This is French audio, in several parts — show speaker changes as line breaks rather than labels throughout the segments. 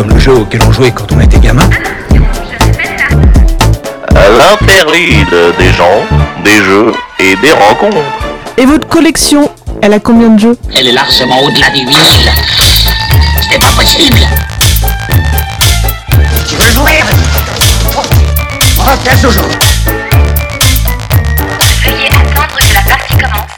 comme le jeu auquel on jouait quand on était gamin.
L'interlude des gens, des jeux et des rencontres.
Et votre collection, elle a combien de jeux?
Elle est largement au-delà du vinyle. C'est pas possible. Tu veux jouer?
Attendre que la partie commence.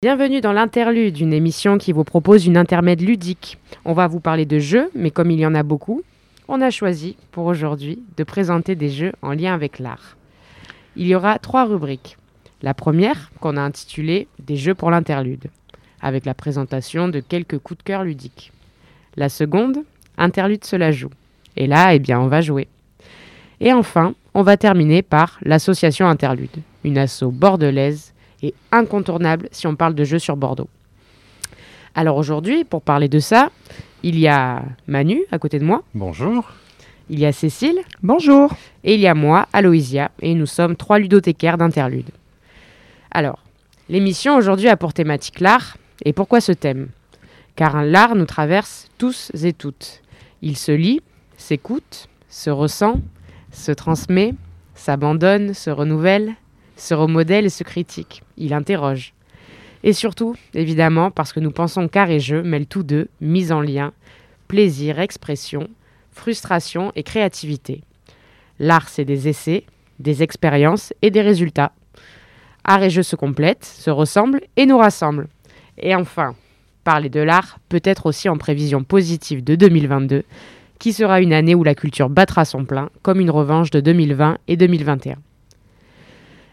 Bienvenue dans l'interlude, une émission qui vous propose une intermède ludique. On va vous parler de jeux, mais comme il y en a beaucoup, on a choisi pour aujourd'hui de présenter des jeux en lien avec l'art. Il y aura trois rubriques. La première, qu'on a intitulée Des jeux pour l'interlude, avec la présentation de quelques coups de cœur ludiques. La seconde, Interlude cela joue. Et là, eh bien, on va jouer. Et enfin, on va terminer par l'association Interlude, une asso bordelaise et incontournable si on parle de jeux sur Bordeaux. Alors aujourd'hui, pour parler de ça, il y a Manu à côté de moi,
Bonjour.
il y a Cécile
Bonjour.
et il y a moi, Aloïsia, et nous sommes trois ludothécaires d'Interlude. Alors, l'émission aujourd'hui a pour thématique l'art, et pourquoi ce thème? Car l'art nous traverse tous et toutes. Il se lit, s'écoute, se ressent, se transmet, s'abandonne, se renouvelle, se remodèle et se critique. Il interroge. Et surtout, évidemment, parce que nous pensons qu'art et jeu mêlent tous deux, mise en lien, plaisir, expression, frustration et créativité. L'art, c'est des essais, des expériences et des résultats. Art et jeu se complètent, se ressemblent et nous rassemblent. Et enfin, parler de l'art peut être aussi en prévision positive de 2022, qui sera une année où la culture battra son plein, comme une revanche de 2020 et 2021.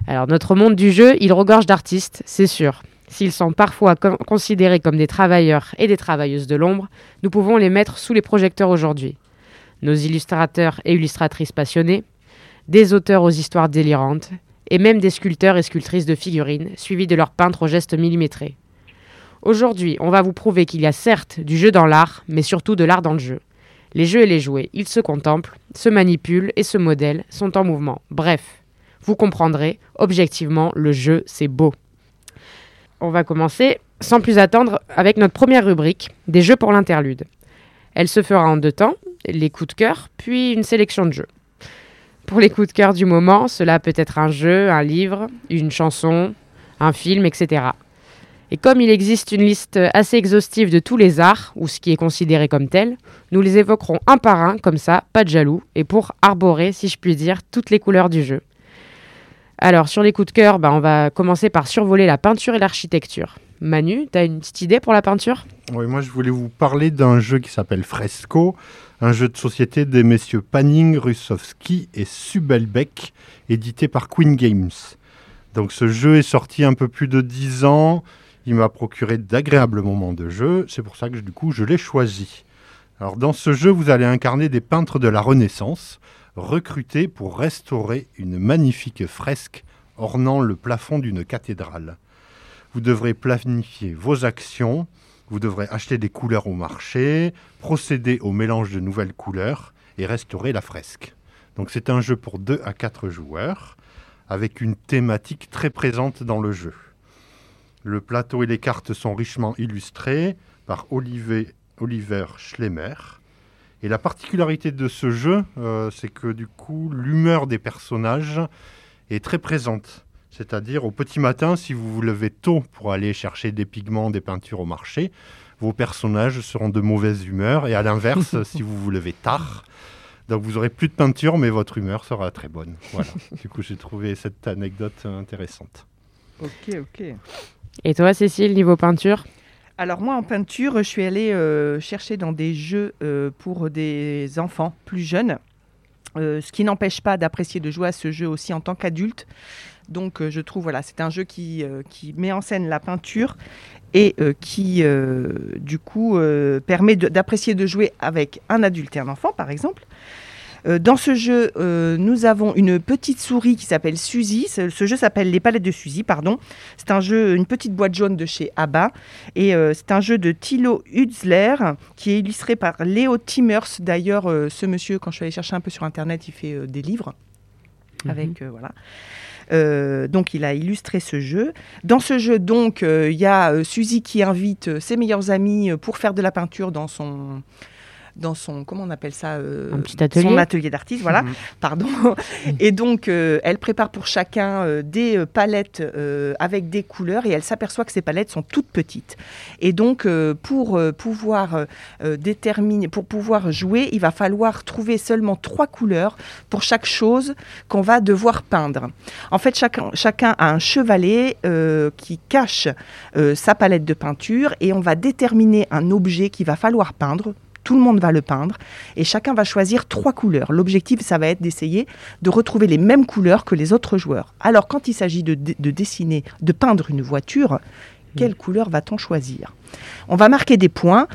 Alors notre monde du jeu, il regorge d'artistes, c'est sûr. S'ils sont parfois considérés comme des travailleurs et des travailleuses de l'ombre, nous pouvons les mettre sous les projecteurs aujourd'hui. Nos illustrateurs et illustratrices passionnés, des auteurs aux histoires délirantes, et même des sculpteurs et sculptrices de figurines, suivis de leurs peintres aux gestes millimétrés. Aujourd'hui, on va vous prouver qu'il y a certes du jeu dans l'art, mais surtout de l'art dans le jeu. Les jeux et les jouets, ils se contemplent, se manipulent et se modèlent, sont en mouvement. Bref, vous comprendrez, objectivement, le jeu, c'est beau. On va commencer, sans plus attendre, avec notre première rubrique, des jeux pour l'interlude. Elle se fera en deux temps, les coups de cœur, puis une sélection de jeux. Pour les coups de cœur du moment, cela peut être un jeu, un livre, une chanson, un film, etc. Et comme il existe une liste assez exhaustive de tous les arts, ou ce qui est considéré comme tel, nous les évoquerons un par un, comme ça, pas de jaloux, et pour arborer, si je puis dire, toutes les couleurs du jeu. Alors, sur les coups de cœur, bah, on va commencer par survoler la peinture et l'architecture. Manu, t'as une petite idée pour la peinture?
Oui, moi je voulais vous parler d'un jeu qui s'appelle Fresco, un jeu de société des messieurs Panning, Russowski et Subelbeck, édité par Queen Games. Donc ce jeu est sorti un peu plus de 10 ans, il m'a procuré d'agréables moments de jeu, c'est pour ça que du coup je l'ai choisi. Alors dans ce jeu, vous allez incarner des peintres de la Renaissance, recrutés pour restaurer une magnifique fresque ornant le plafond d'une cathédrale. Vous devrez planifier vos actions, vous devrez acheter des couleurs au marché, procéder au mélange de nouvelles couleurs et restaurer la fresque. Donc c'est un jeu pour 2 à 4 joueurs, avec une thématique très présente dans le jeu. Le plateau et les cartes sont richement illustrés par Olivier, Oliver Schlemmer. Et la particularité de ce jeu, euh, c'est que du coup, l'humeur des personnages est très présente. C'est-à-dire au petit matin, si vous vous levez tôt pour aller chercher des pigments, des peintures au marché, vos personnages seront de mauvaise humeur. Et à l'inverse, si vous vous levez tard, donc vous aurez plus de peinture, mais votre humeur sera très bonne. Voilà. du coup, j'ai trouvé cette anecdote euh, intéressante.
Ok, ok.
Et toi, Cécile, niveau peinture?
Alors moi, en peinture, je suis allée euh, chercher dans des jeux euh, pour des enfants plus jeunes, euh, ce qui n'empêche pas d'apprécier de jouer à ce jeu aussi en tant qu'adulte. Donc je trouve, voilà, c'est un jeu qui, met en scène la peinture et qui, du coup, permet d'apprécier de jouer avec un adulte et un enfant, par exemple. Euh, dans ce jeu, euh, nous avons une petite souris qui s'appelle Suzy. Ce, ce jeu s'appelle Les Palettes de Suzy, pardon. C'est un jeu, une petite boîte jaune de chez ABBA. Et euh, c'est un jeu de Thilo Hutzler qui est illustré par Léo Timmers. D'ailleurs, ce monsieur, quand je suis allée chercher un peu sur Internet, il fait des livres. Avec, euh, voilà. Euh, donc, il a illustré ce jeu. Dans ce jeu, donc, euh, il y a euh, Suzy qui invite ses meilleurs amis pour faire de la peinture dans son, dans son, comment on appelle ça euh,
Un petit atelier.
Son atelier d'artiste, voilà,
Mhm.
pardon. Et donc, euh, elle prépare pour chacun euh, des palettes avec des couleurs et elle s'aperçoit que ces palettes sont toutes petites. Et donc, pour pouvoir déterminer, pour pouvoir jouer, il va falloir trouver seulement trois couleurs pour chaque chose qu'on va devoir peindre. En fait, chacun, chacun a un chevalet qui cache sa palette de peinture et on va déterminer un objet qu'il va falloir peindre. Tout le monde va le peindre et chacun va choisir trois couleurs. L'objectif, ça va être d'essayer de retrouver les mêmes couleurs que les autres joueurs. Alors, quand il s'agit de, de dessiner, de peindre une voiture, quelle couleur va-t-on choisir? On va marquer des points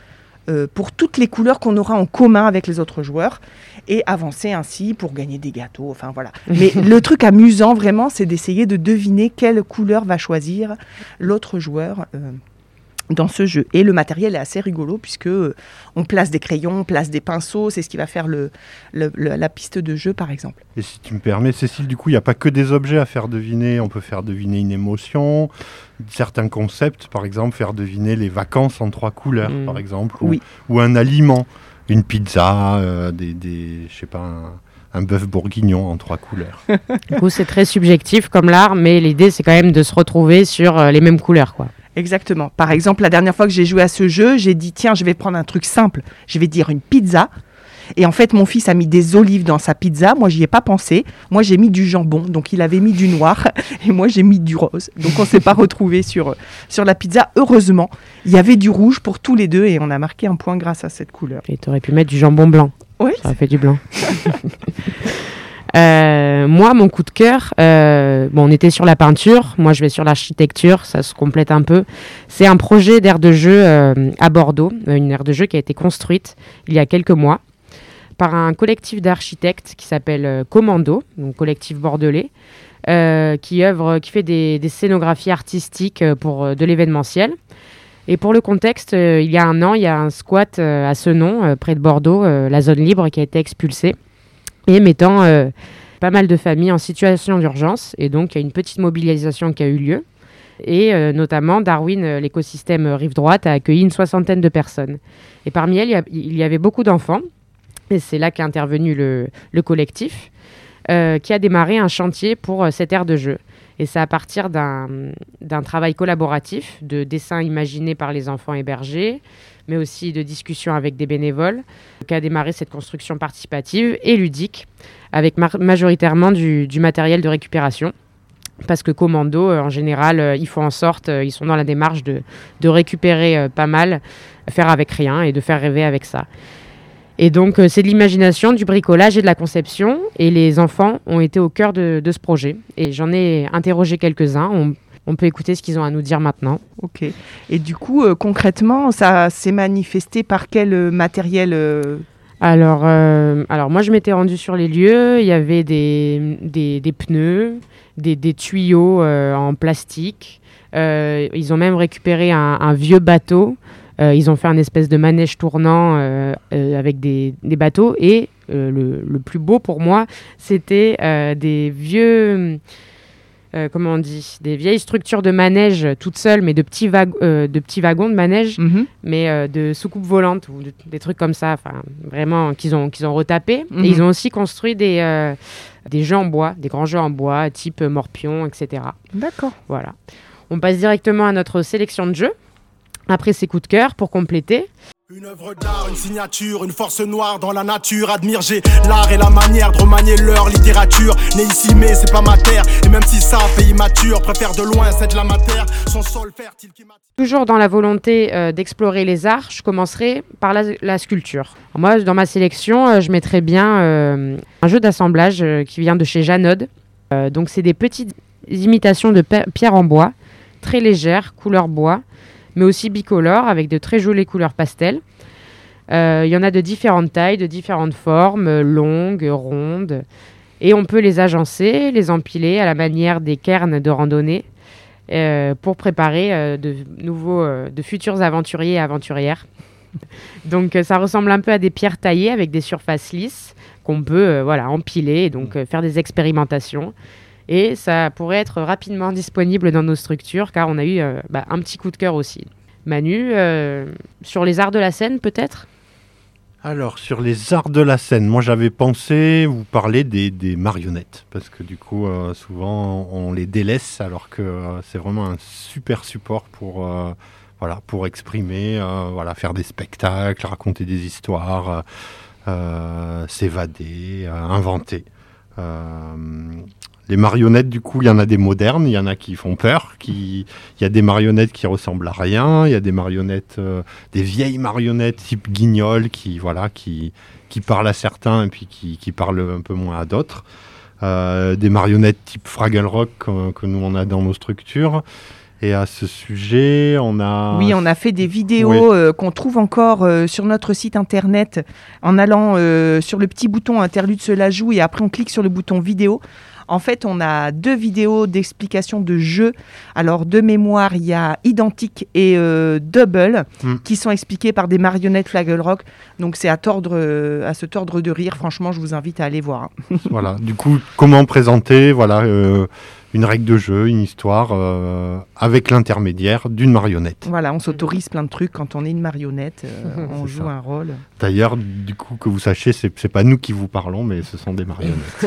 euh, pour toutes les couleurs qu'on aura en commun avec les autres joueurs et avancer ainsi pour gagner des gâteaux. Enfin voilà. Mais le truc amusant vraiment, c'est d'essayer de deviner quelle couleur va choisir l'autre joueur. euh, dans ce jeu. Et le matériel est assez rigolo puisque euh, on place des crayons, on place des pinceaux, c'est ce qui va faire le, le- le- la piste de jeu par exemple.
Et si tu me permets, Cécile, du coup, il n'y a pas que des objets à faire deviner. On peut faire deviner une émotion, certains concepts, par exemple, faire deviner les vacances en trois couleurs,
Mm.
par exemple, ou,
Oui.
ou un aliment, une pizza, euh, des, des, je sais pas, un, un bœuf bourguignon en trois couleurs.
Du coup, c'est très subjectif comme l'art, mais l'idée, c'est quand même de se retrouver sur euh, les mêmes couleurs, quoi.
Exactement. Par exemple, la dernière fois que j'ai joué à ce jeu, j'ai dit tiens, je vais prendre un truc simple. Je vais dire une pizza. Et en fait, mon fils a mis des olives dans sa pizza. Moi, j'y ai pas pensé. Moi, j'ai mis du jambon. Donc, il avait mis du noir. Et moi, j'ai mis du rose. Donc, on s'est pas retrouvés sur, sur la pizza. Heureusement, il y avait du rouge pour tous les deux. Et on a marqué un point grâce à cette couleur.
Et tu aurais pu mettre du jambon blanc.
Oui,
Ça aurait fait du blanc. Euh, moi, mon coup de cœur, euh, bon, on était sur la peinture. Moi, je vais sur l'architecture. Ça se complète un peu. C'est un projet d'aire de jeu euh, à Bordeaux, une aire de jeu qui a été construite il y a quelques mois par un collectif d'architectes qui s'appelle Commando, collectif bordelais, qui œuvre, qui fait des, des scénographies artistiques pour de l'événementiel. Et pour le contexte, il y a un an, il y a un squat à Senon, euh, près de Bordeaux, la zone libre qui a été expulsée, et mettant euh, pas mal de familles en situation d'urgence. Et donc, il y a une petite mobilisation qui a eu lieu. Et euh, notamment, Darwin, euh, l'écosystème Rive Droite, a accueilli une soixantaine de personnes. Et parmi elles, il y, avait beaucoup d'enfants. Et c'est là qu'est intervenu le, le collectif, qui a démarré un chantier pour cette aire de jeu. Et c'est à partir d'un travail collaboratif, de dessins imaginés par les enfants hébergés, mais aussi de discussions avec des bénévoles, qu'a démarré cette construction participative et ludique, avec majoritairement du, matériel de récupération. Parce que Commando, euh, en général, euh, ils font en sorte, euh, ils sont dans la démarche de, récupérer pas mal, faire avec rien et de faire rêver avec ça. Et donc, euh, c'est de l'imagination, du bricolage et de la conception. Et les enfants ont été au cœur de, de ce projet. Et j'en ai interrogé quelques-uns. On, on peut écouter ce qu'ils ont à nous dire maintenant.
ok. Et du coup, euh, concrètement, ça s'est manifesté par quel euh, matériel euh,
Alors, euh, alors moi, je m'étais rendue sur les lieux. Il y avait des, des, des pneus, des, des tuyaux en plastique. Ils ont même récupéré un, un vieux bateau. Euh, ils ont fait un espèce de manège tournant euh, euh, avec des, des bateaux. Et le, le plus beau pour moi, c'était des vieux. euh, comment on dit Des vieilles structures de manège euh, toutes seules, mais de petits, wag- euh, de petits wagons de manège
mhm.
mais de soucoupes volantes ou de- des trucs comme ça, enfin vraiment qu'ils ont, qu'ils ont retapé.
Mhm.
Et ils ont aussi construit des, des jeux en bois, des grands jeux en bois, type Morpion, etc.
D'accord.
Voilà. On passe directement à notre sélection de jeux. Après ces coups de cœur, pour compléter,
Une œuvre d'art, une signature, une force noire dans la nature. Admire, j'ai l'art et la manière de remanier leur littérature. Né ici, mais c'est pas ma terre. Et même si ça, pays mature, préfère de loin cette de la matière. Son sol fertile qui m'attire.
toujours dans la volonté euh, d'explorer les arts, je commencerai par la, la sculpture. Moi, dans ma sélection, euh, je mettrais bien euh, un jeu d'assemblage qui vient de chez Janod. Donc, c'est des petites imitations de pierre en bois, très légères, couleur bois, mais aussi bicolores, avec de très jolies couleurs pastel. Euh, Il y en a de différentes tailles, de différentes formes, longues, rondes. Et on peut les agencer, les empiler à la manière des cairns de randonnée euh, pour préparer euh, de nouveaux, de futurs aventuriers et aventurières. donc ça ressemble un peu à des pierres taillées avec des surfaces lisses qu'on peut voilà empiler et donc faire des expérimentations. Et ça pourrait être rapidement disponible dans nos structures car on a eu euh, bah, un petit coup de cœur aussi. Manu, euh, sur les arts de la scène peut-être?
Alors, sur les arts de la scène, moi j'avais pensé vous parler des, marionnettes, parce que du coup, euh, souvent on les délaisse, alors que c'est vraiment un super support pour, voilà, pour exprimer, voilà, faire des spectacles, raconter des histoires, s'évader, inventer. Euh, les marionnettes, du coup, il y en a des modernes, il y en a qui font peur, qui... il y a des marionnettes qui ressemblent à rien, il y a des marionnettes, euh, des vieilles marionnettes type guignol qui, voilà, qui, qui parlent à certains et puis qui, qui parlent un peu moins à d'autres. Euh, des marionnettes type Fraggle Rock que, que nous on a dans nos structures. Et à ce sujet, on a.
Oui, on a fait des vidéos
Oui.
euh, qu'on trouve encore euh, sur notre site internet en allant euh, sur le petit bouton interlude cela joue et après on clique sur le bouton vidéo. En fait, on a deux vidéos d'explication de jeux. Alors, de mémoire, il y a Identique et euh, Double
Mm.
qui sont expliqués par des marionnettes Flaggle Rock. Donc, c'est à, tordre, euh, à se tordre de rire. Franchement, je vous invite à aller voir. hein.
Voilà. Du coup, comment présenter voilà, euh, une règle de jeu, une histoire euh, avec l'intermédiaire d'une marionnette.
Voilà, on s'autorise plein de trucs quand on est une marionnette. euh, on joue
ça.
un rôle.
D'ailleurs, du coup, que vous sachiez, c'est pas nous qui vous parlons, mais ce sont des marionnettes.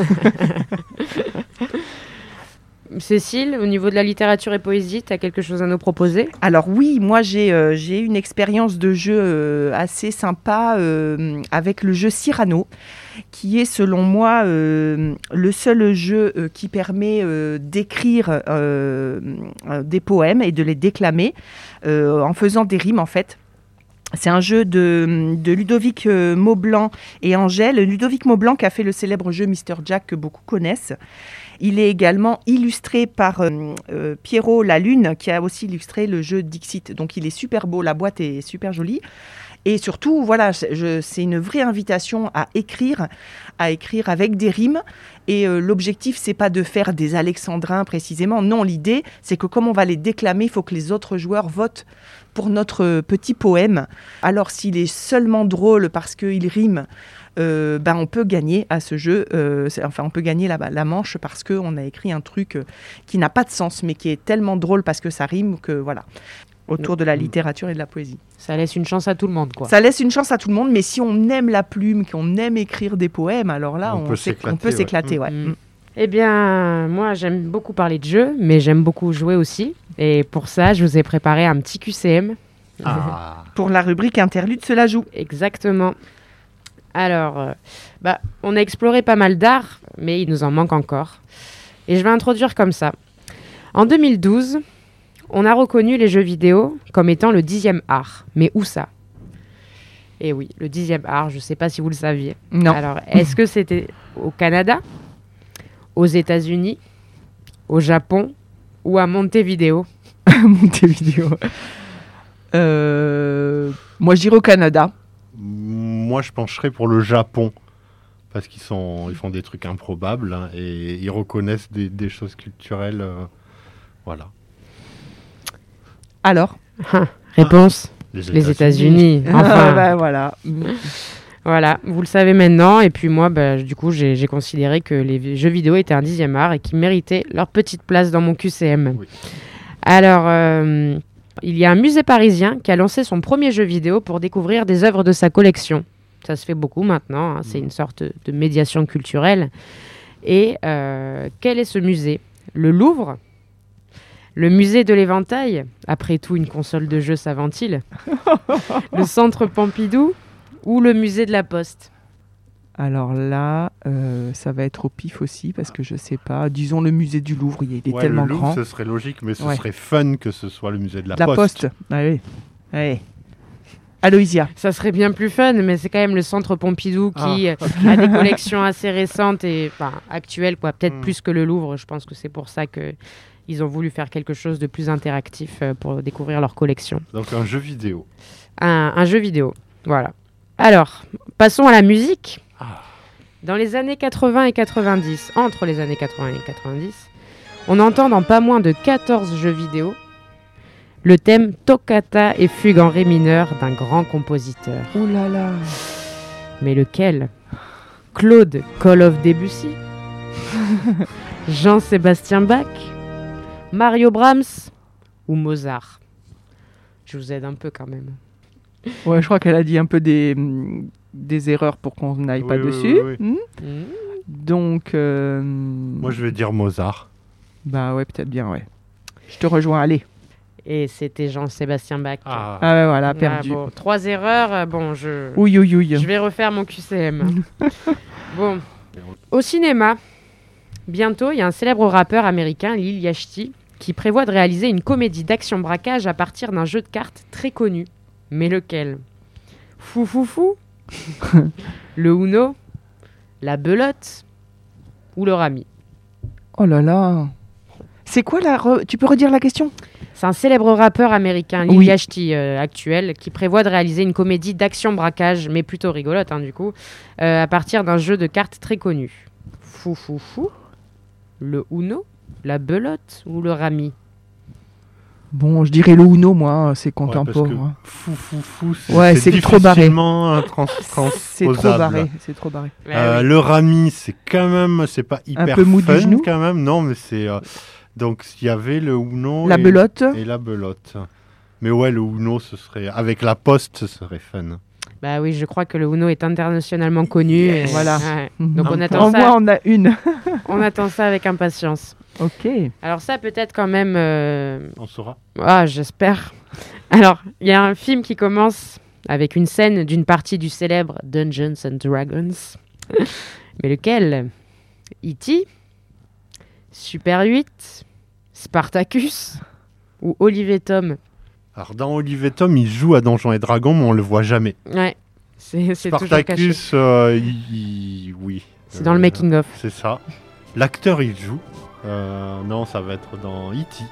Cécile, au niveau de la littérature et poésie, tu as quelque chose à nous proposer?
Alors oui, moi j'ai euh, j'ai une expérience de jeu euh, assez sympa euh, avec le jeu Cyrano, qui est selon moi euh, le seul jeu euh, qui permet euh, d'écrire des poèmes et de les déclamer en faisant des rimes en fait. C'est un jeu de, Ludovic Maublanc et Angèle. Ludovic Maublanc qui a fait le célèbre jeu Mr. Jack que beaucoup connaissent. Il est également illustré par euh, euh, Pierrot La Lune, qui a aussi illustré le jeu Dixit. Donc il est super beau, la boîte est super jolie. Et surtout, voilà, c'est une vraie invitation à écrire, à écrire avec des rimes. Et euh, l'objectif, c'est pas de faire des alexandrins précisément. Non, l'idée, c'est que comme on va les déclamer, il faut que les autres joueurs votent pour notre euh, petit poème. Alors s'il est seulement drôle parce qu'il rime, euh, ben, on peut gagner à ce jeu. euh, enfin, on peut gagner la, la manche parce qu'on a écrit un truc euh, qui n'a pas de sens, mais qui est tellement drôle parce que ça rime que voilà. Autour de la littérature et de la poésie.
Ça laisse une chance à tout le monde, quoi.
Ça laisse une chance à tout le monde, mais si on aime la plume, qu'on aime écrire des poèmes, alors là,
On
on,
peut s'éclater, ouais.
ouais.
Mm.
Mm.
Eh bien, moi, j'aime beaucoup parler de jeux, mais j'aime beaucoup jouer aussi. Et pour ça, je vous ai préparé un petit QCM.
Ah.
Pour la rubrique interlude, cela joue.
Exactement. Alors, euh, bah, on a exploré pas mal d'art, mais il nous en manque encore. Et je vais introduire comme ça. En 2012, on a reconnu les jeux vidéo comme étant le dixième art. Mais où ça? Et oui, le dixième art, je ne sais pas si vous le saviez.
Non.
Alors, est-ce que c'était au Canada, aux États-Unis, au Japon ou à Montevideo?
Montevideo. Euh, moi, j'irai au Canada.
Moi, je pencherais pour le Japon. Parce qu'ils sont, ils font des trucs improbables hein, et ils reconnaissent des, des choses culturelles. euh, voilà.
Alors
Réponse Les États-Unis.
Ah,
Enfin,
bah, voilà.
voilà, vous le savez maintenant. Et puis moi, bah, du coup, j'ai j'ai considéré que les vi- jeux vidéo étaient un dixième art et qu'ils méritaient leur petite place dans mon QCM.
Oui.
Alors, euh, il y a un musée parisien qui a lancé son premier jeu vidéo pour découvrir des œuvres de sa collection. Ça se fait beaucoup maintenant, hein, c'est une sorte de médiation culturelle. Et euh, quel est ce musée? Le Louvre? Le musée de l'éventail? Après tout, une console de jeu, ça ventile Le centre Pompidou? Ou le musée de la Poste?
Alors là, euh, ça va être au pif aussi, parce que je sais pas. Disons le musée du Louvre, il est
Ouais,
tellement
le Louvre,
grand.
ce serait logique, mais ce
Ouais.
serait fun que ce soit le musée de la,
La Poste. Ah oui. Ouais. Aloysia.
Ça serait bien plus fun, mais c'est quand même le centre Pompidou qui
Ah,
euh, a des collections assez récentes et enfin, actuelles, quoi. Peut-être
Mm.
plus que le Louvre. Je pense que c'est pour ça que ils ont voulu faire quelque chose de plus interactif euh, pour découvrir leur collection.
Donc un jeu vidéo.
Un, un jeu vidéo. Voilà. Alors, passons à la musique.
Ah.
Dans les années 80 et 90, entre les années 80 et 90, on entend dans pas moins de 14 jeux vidéo le thème Toccata et fugue en ré mineur d'un grand compositeur.
Ouh là là.
Mais lequel? Claude Call of Debussy Jean-Sébastien Bach? Mario Brahms? Ou Mozart? Je vous aide un peu quand même.
Ouais, je crois qu'elle a dit un peu des, des erreurs pour qu'on n'aille pas
Oui,
dessus.
oui,
Hmm
Hmm.
Donc, euh,
Moi, je vais dire Mozart.
bah ouais, peut-être bien, ouais. Je te rejoins, allez.
Et c'était Jean-Sébastien Bach.
Ah ouais, voilà,
Ah,
perdu.
bon, trois erreurs, euh, bon, je...
Ouille, ouille, ouille.
Je vais refaire mon QCM. bon. Au cinéma, bientôt, il y a un célèbre rappeur américain, Lil Yachty, qui prévoit de réaliser une comédie d'action-braquage à partir d'un jeu de cartes très connu. Mais lequel? Fou fou fou? Le Uno? La belote? Ou le rami
Oh là là. C'est quoi la... re- Tu peux redire la question?
C'est un célèbre rappeur américain, Lil
Oui.
Yachty, euh, actuel, qui prévoit de réaliser une comédie d'action-braquage, mais plutôt rigolote, hein, du coup, euh, à partir d'un jeu de cartes très connu. Fou fou fou Le Uno La belote Ou le rami?
Bon, je dirais le Uno, moi, c'est
Ouais,
contemporain. hein.
fou, fou, fou, c'est
Ouais, c'est trop barré.
trans-
C'est trop barré, c'est trop barré.
Ouais,
Euh,
oui.
Le rami, c'est quand même, c'est pas hyper
peu mou du
fun
genou.
quand même, non, mais c'est. euh, donc, il y avait le Uno.
La
et,
belote
Et la belote. Mais ouais, le Uno, ce serait. Avec la poste, ce serait fun.
Bah oui, je crois que le Uno est internationalement connu. et-
Voilà.
Ouais. Donc on attend,
Au
ça,
moins, on a une.
on attend ça avec impatience.
ok.
Alors ça, peut-être quand même... euh,
On saura.
Ah, j'espère. Alors, il y a un film qui commence avec une scène d'une partie du célèbre Dungeons and Dragons. Mais lequel? E.T. Super 8 Spartacus Ou Olivier Tom?
Alors, dans Olivier Tom, il joue à Donjons et Dragons, mais on le voit jamais.
Ouais, c'est c'est toujours caché.
Spartacus, euh, il- il- oui.
C'est dans le
Euh,
making-of.
C'est ça. L'acteur, il joue. Euh, non, ça va être dans E.T.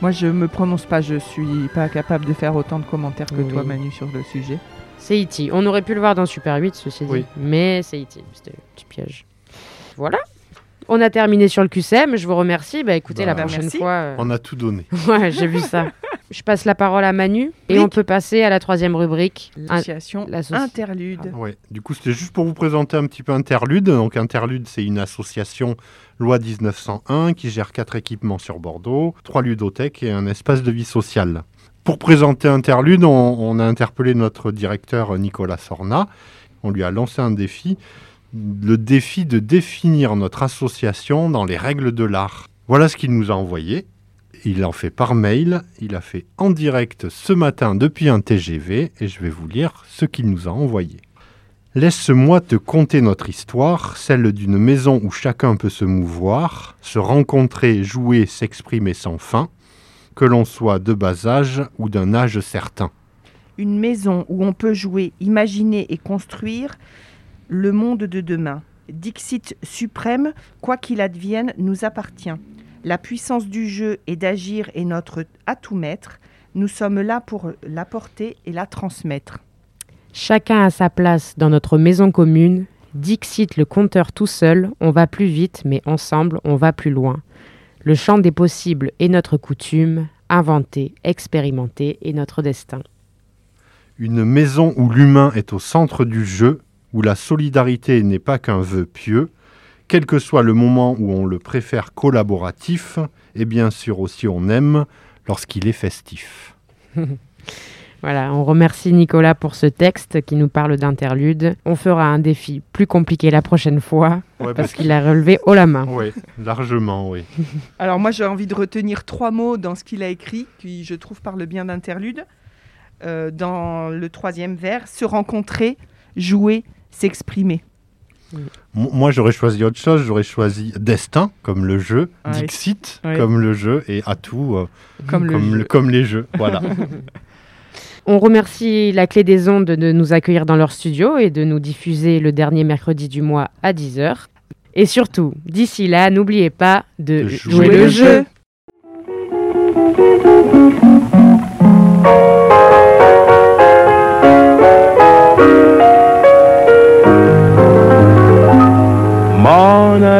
Moi, je me prononce pas, je suis pas capable de faire autant de commentaires que toi. Manu, sur le sujet.
C'est E.T. On aurait pu le voir dans Super 8, ceci dit.
Oui.
Mais c'est E.T. C'était un petit piège. Voilà. On a terminé sur le QCM. Je vous remercie. Bah écoutez,
Bah,
la
bah,
prochaine
merci.
fois... euh,
On a tout donné.
Ouais, j'ai vu ça. Je passe la parole à Manu et on peut passer à la troisième rubrique.
L'association
l'associ-
Interlude.
Ouais. Du coup, c'était juste pour vous présenter un petit peu Interlude. Donc, Interlude, c'est une association loi 1901 qui gère quatre équipements sur Bordeaux, trois ludothèques et un espace de vie sociale. Pour présenter Interlude, on, on a interpellé notre directeur Nicolas Sorna. On lui a lancé un défi, le défi de définir notre association dans les règles de l'art. Voilà ce qu'il nous a envoyé. Il en fait par mail, il a fait en direct ce matin depuis un TGV et je vais vous lire ce qu'il nous a envoyé. Laisse-moi te conter notre histoire, celle d'une maison où chacun peut se mouvoir, se rencontrer, jouer, s'exprimer sans fin, que l'on soit de bas âge ou d'un âge certain.
Une maison où on peut jouer, imaginer et construire le monde de demain. Dixit suprême, quoi qu'il advienne, nous appartient. La puissance du jeu et d'agir est notre atout maître. Nous sommes là pour l'apporter et la transmettre.
Chacun a sa place dans notre maison commune. Dixit le compteur tout seul, on va plus vite, mais ensemble, on va plus loin. Le champ des possibles est notre coutume. Inventer, expérimenter est notre destin.
Une maison où l'humain est au centre du jeu, où la solidarité n'est pas qu'un vœu pieux, quel que soit le moment où on le préfère collaboratif, et bien sûr aussi on aime lorsqu'il est festif.
Voilà, on remercie Nicolas pour ce texte qui nous parle d'interlude. On fera un défi plus compliqué la prochaine fois
Ouais,
parce qu'il a relevé haut la main.
Oui, largement, oui.
Alors moi j'ai envie de retenir trois mots dans ce qu'il a écrit, qui je trouve parle bien d'interlude. Euh, dans le troisième vers, se rencontrer, jouer, s'exprimer.
Moi, j'aurais choisi autre chose. J'aurais choisi Destin, comme le jeu,
Ouais.
Dixit,
Ouais.
comme le jeu, et Atout, euh,
Comme le
comme,
jeu.
le- comme les jeux. Voilà.
On remercie la clé des ondes de nous accueillir dans leur studio et de nous diffuser le dernier mercredi du mois à 10h. Et surtout, d'ici là, n'oubliez pas de
De
jouer,
jouer
le
le
jeu.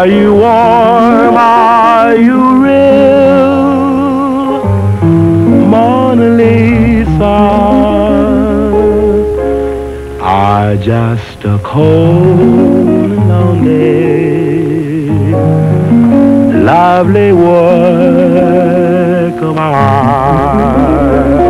Are you warm? Are you real? Mona Lisa are just a cold lonely, lovely work of art.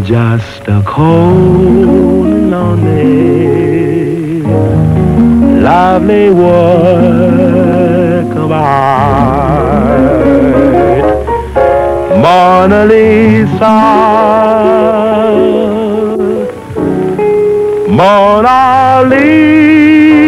just a cold, lonely, lovely work of art. Mona Lisa, Mona Lisa.